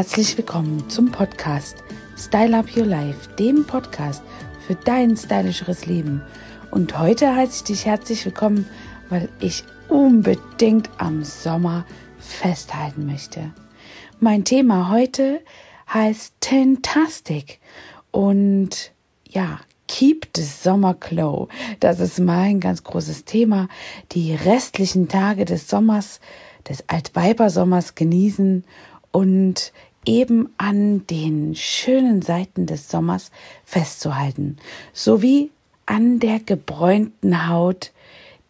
Herzlich willkommen zum Podcast Style Up Your Life, dem Podcast für dein stylischeres Leben. Und heute heiße ich dich herzlich willkommen, weil ich unbedingt am Sommer festhalten möchte. Mein Thema heute heißt Tentastic und ja, Keep the Summer Glow. Das ist mein ganz großes Thema. Die restlichen Tage des Sommers, des Altweibersommers genießen und eben an den schönen Seiten des Sommers festzuhalten, sowie an der gebräunten Haut,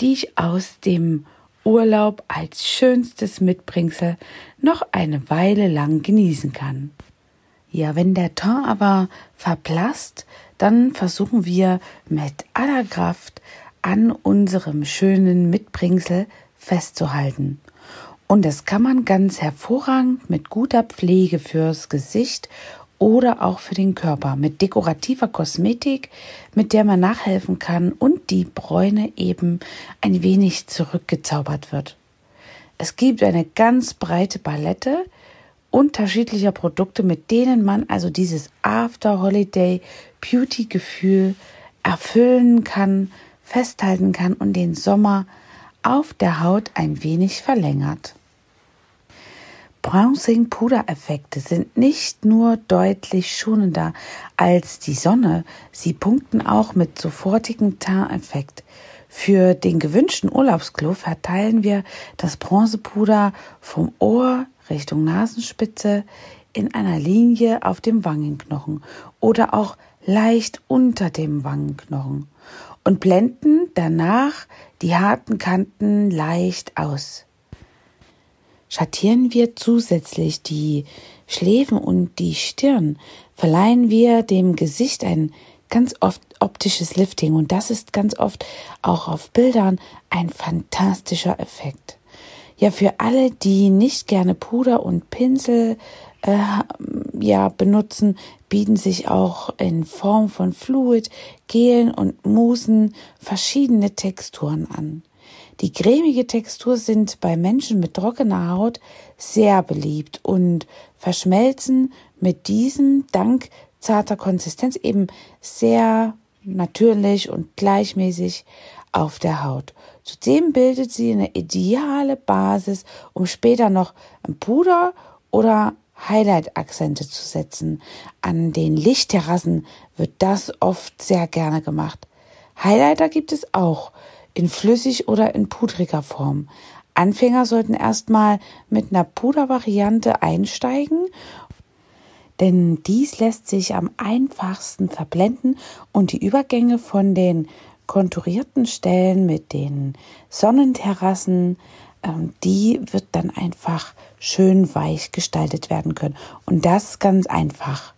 die ich aus dem Urlaub als schönstes Mitbringsel noch eine Weile lang genießen kann. Ja, wenn der Teint aber verblasst, dann versuchen wir mit aller Kraft an unserem schönen Mitbringsel festzuhalten. Und das kann man ganz hervorragend mit guter Pflege fürs Gesicht oder auch für den Körper, mit dekorativer Kosmetik, mit der man nachhelfen kann und die Bräune eben ein wenig zurückgezaubert wird. Es gibt eine ganz breite Palette unterschiedlicher Produkte, mit denen man also dieses After Holiday Beauty Gefühl erfüllen kann, festhalten kann und den Sommer auf der Haut ein wenig verlängert. Bronzing-Pudereffekte sind nicht nur deutlich schonender als die Sonne, sie punkten auch mit sofortigem Teint-Effekt. Für den gewünschten Urlaubsklo verteilen wir das Bronzepuder vom Ohr Richtung Nasenspitze in einer Linie auf dem Wangenknochen oder auch leicht unter dem Wangenknochen und blenden danach die harten Kanten leicht aus. Schattieren wir zusätzlich die Schläfen und die Stirn, verleihen wir dem Gesicht ein ganz oft optisches Lifting und das ist ganz oft auch auf Bildern ein fantastischer Effekt. Ja, für alle, die nicht gerne Puder und Pinsel äh, ja benutzen, bieten sich auch in Form von Fluid, Gelen und Musen verschiedene Texturen an. Die cremige Textur sind bei Menschen mit trockener Haut sehr beliebt und verschmelzen mit diesem dank zarter Konsistenz eben sehr natürlich und gleichmäßig auf der Haut. Zudem bildet sie eine ideale Basis, um später noch ein Puder oder Highlight-Akzente zu setzen. An den Lichtterrassen wird das oft sehr gerne gemacht. Highlighter gibt es auch in flüssig oder in pudriger Form. Anfänger sollten erstmal mit einer Pudervariante einsteigen, denn dies lässt sich am einfachsten verblenden und die Übergänge von den konturierten Stellen mit den Sonnenterrassen, ähm, die wird dann einfach schön weich gestaltet werden können. Und das ganz einfach.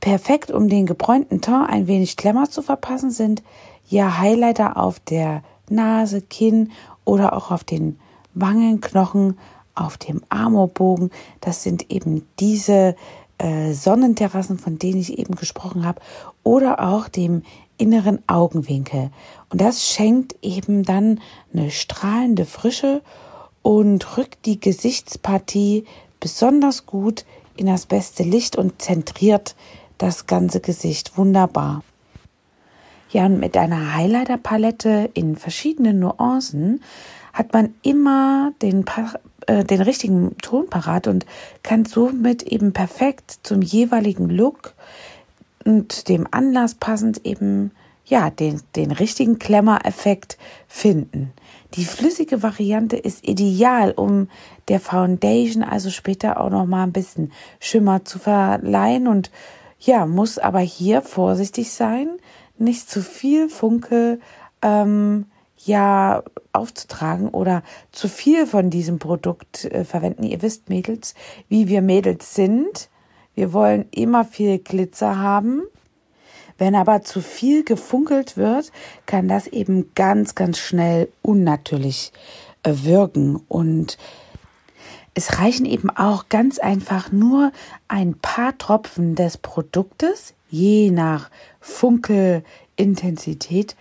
Perfekt, um den gebräunten Teint ein wenig Klemmer zu verpassen, sind ja Highlighter auf der Nase, Kinn oder auch auf den Wangenknochen, auf dem Amorbogen. Das sind eben diese äh, Sonnenterrassen, von denen ich eben gesprochen habe, oder auch dem inneren Augenwinkel. Und das schenkt eben dann eine strahlende Frische und rückt die Gesichtspartie besonders gut in das beste Licht und zentriert das ganze Gesicht wunderbar. Ja, und mit einer Highlighter-Palette in verschiedenen Nuancen hat man immer den, äh, den richtigen Ton parat und kann somit eben perfekt zum jeweiligen Look und dem Anlass passend eben ja den, den richtigen Klemmer-Effekt finden. Die flüssige Variante ist ideal, um der Foundation also später auch noch mal ein bisschen Schimmer zu verleihen und ja, muss aber hier vorsichtig sein, nicht zu viel Funke ähm, ja aufzutragen oder zu viel von diesem Produkt äh, verwenden. Ihr wisst, Mädels, wie wir Mädels sind. Wir wollen immer viel Glitzer haben. Wenn aber zu viel gefunkelt wird, kann das eben ganz, ganz schnell unnatürlich äh, wirken. Und es reichen eben auch ganz einfach nur ein paar Tropfen des Produktes, je nach Funkelintensität,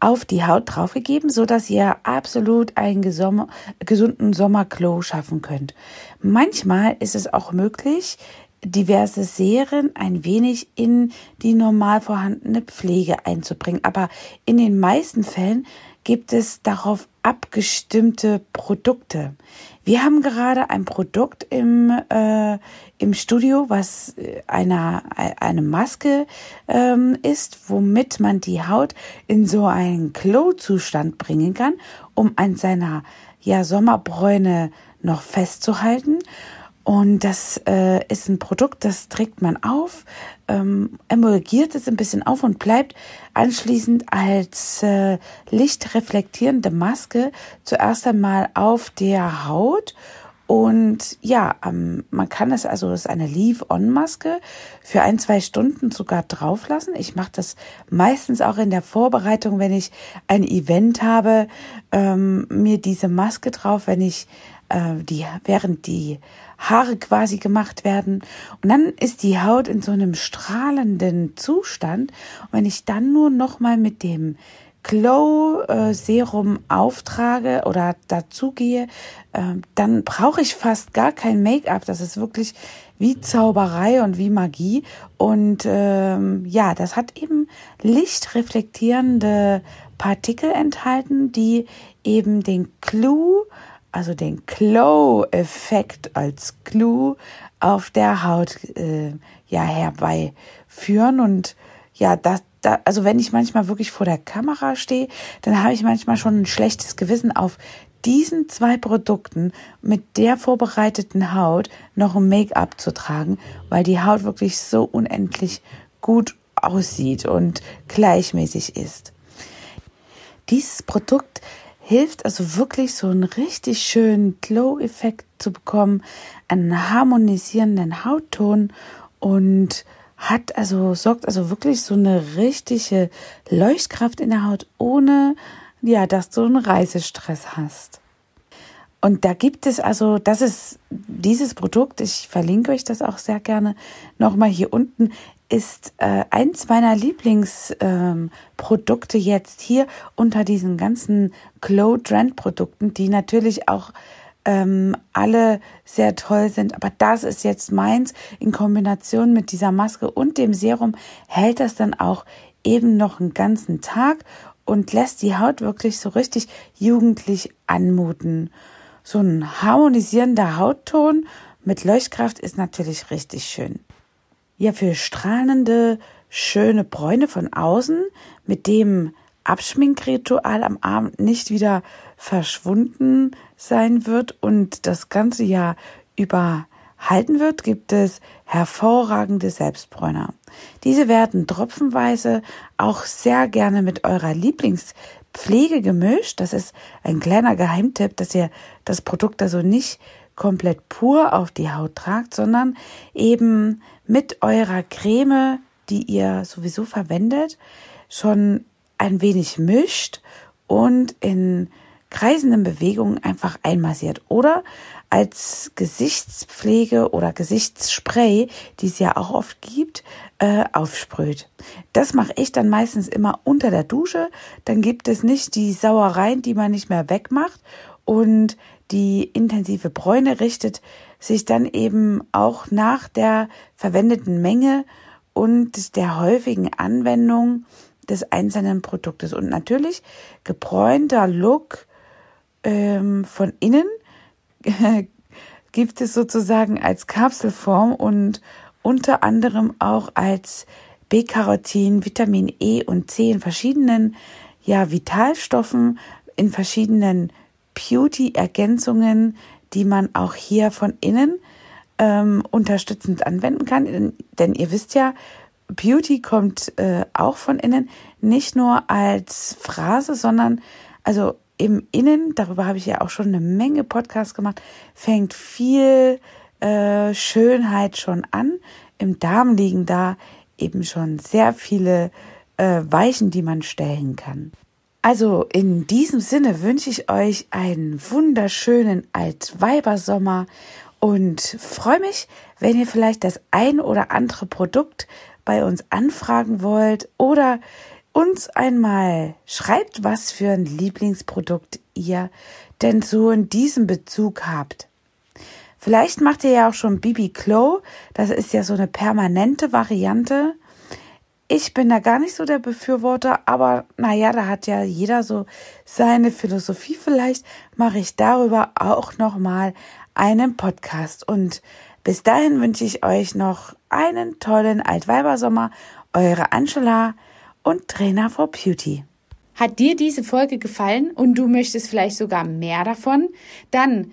auf die Haut draufgegeben, so dass ihr absolut einen gesunden Sommerglow schaffen könnt. Manchmal ist es auch möglich, diverse Serien ein wenig in die normal vorhandene Pflege einzubringen. Aber in den meisten Fällen gibt es darauf abgestimmte Produkte. Wir haben gerade ein Produkt im, äh, im Studio, was eine, eine Maske ähm, ist, womit man die Haut in so einen Glow-Zustand bringen kann, um an seiner ja, Sommerbräune noch festzuhalten. Und das äh, ist ein Produkt, das trägt man auf, ähm, emulgiert es ein bisschen auf und bleibt anschließend als äh, lichtreflektierende Maske zuerst einmal auf der Haut. Und ja, ähm, man kann es also, das ist eine Leave-On-Maske, für ein, zwei Stunden sogar drauflassen. Ich mache das meistens auch in der Vorbereitung, wenn ich ein Event habe, ähm, mir diese Maske drauf, wenn ich äh, die, während die Haare quasi gemacht werden. Und dann ist die Haut in so einem strahlenden Zustand. Und wenn ich dann nur noch mal mit dem Glow äh, Serum auftrage oder dazugehe, äh, dann brauche ich fast gar kein Make-up. Das ist wirklich wie Zauberei und wie Magie. Und ähm, ja, das hat eben lichtreflektierende Partikel enthalten, die eben den Clou also den Glow-Effekt als Glue auf der Haut äh, ja herbeiführen und ja, das, da, also wenn ich manchmal wirklich vor der Kamera stehe, dann habe ich manchmal schon ein schlechtes Gewissen auf diesen zwei Produkten mit der vorbereiteten Haut noch ein Make-up zu tragen, weil die Haut wirklich so unendlich gut aussieht und gleichmäßig ist. Dieses Produkt hilft also wirklich so einen richtig schönen Glow-Effekt zu bekommen, einen harmonisierenden Hautton und hat also, sorgt also wirklich so eine richtige Leuchtkraft in der Haut, ohne ja, dass du einen Reisestress hast. Und da gibt es also, das ist dieses Produkt, ich verlinke euch das auch sehr gerne nochmal hier unten, ist äh, eins meiner Lieblingsprodukte ähm, jetzt hier unter diesen ganzen Glow Trend Produkten, die natürlich auch ähm, alle sehr toll sind. Aber das ist jetzt meins in Kombination mit dieser Maske und dem Serum hält das dann auch eben noch einen ganzen Tag und lässt die Haut wirklich so richtig jugendlich anmuten. So ein harmonisierender Hautton mit Leuchtkraft ist natürlich richtig schön ja für strahlende, schöne Bräune von außen, mit dem Abschminkritual am Abend nicht wieder verschwunden sein wird und das ganze Jahr über halten wird, gibt es hervorragende Selbstbräuner. Diese werden tropfenweise auch sehr gerne mit eurer Lieblingspflege gemischt. Das ist ein kleiner Geheimtipp, dass ihr das Produkt also nicht komplett pur auf die Haut tragt, sondern eben mit eurer Creme, die ihr sowieso verwendet, schon ein wenig mischt und in kreisenden Bewegungen einfach einmassiert oder als Gesichtspflege oder Gesichtsspray, die es ja auch oft gibt, äh, aufsprüht. Das mache ich dann meistens immer unter der Dusche. Dann gibt es nicht die Sauereien, die man nicht mehr wegmacht und die intensive Bräune richtet sich dann eben auch nach der verwendeten Menge und der häufigen Anwendung des einzelnen Produktes. Und natürlich gebräunter Look ähm, von innen gibt es sozusagen als Kapselform und unter anderem auch als B-Carotin, Vitamin E und C in verschiedenen ja, Vitalstoffen, in verschiedenen Beauty-Ergänzungen, die man auch hier von innen ähm, unterstützend anwenden kann. Denn, denn, ihr wisst ja, Beauty kommt äh, auch von innen, nicht nur als Phrase, sondern also im Innen, darüber habe ich ja auch schon eine Menge Podcasts gemacht, fängt viel äh, Schönheit schon an. Im Darm liegen da eben schon sehr viele äh, Weichen, die man stellen kann. Also in diesem Sinne wünsche ich euch einen wunderschönen Altweibersommer und freue mich, wenn ihr vielleicht das ein oder andere Produkt bei uns anfragen wollt oder uns einmal schreibt, was für ein Lieblingsprodukt ihr denn so in diesem Bezug habt. Vielleicht macht ihr ja auch schon Bibi Glow. Das ist ja so eine permanente Variante. Ich bin da gar nicht so der Befürworter, aber naja, da hat ja jeder so seine Philosophie. Vielleicht mache ich darüber auch nochmal einen Podcast. Und bis dahin wünsche ich euch noch einen tollen Altweibersommer. Eure Angela und Trainer for Beauty. Hat dir diese Folge gefallen und du möchtest vielleicht sogar mehr davon? Dann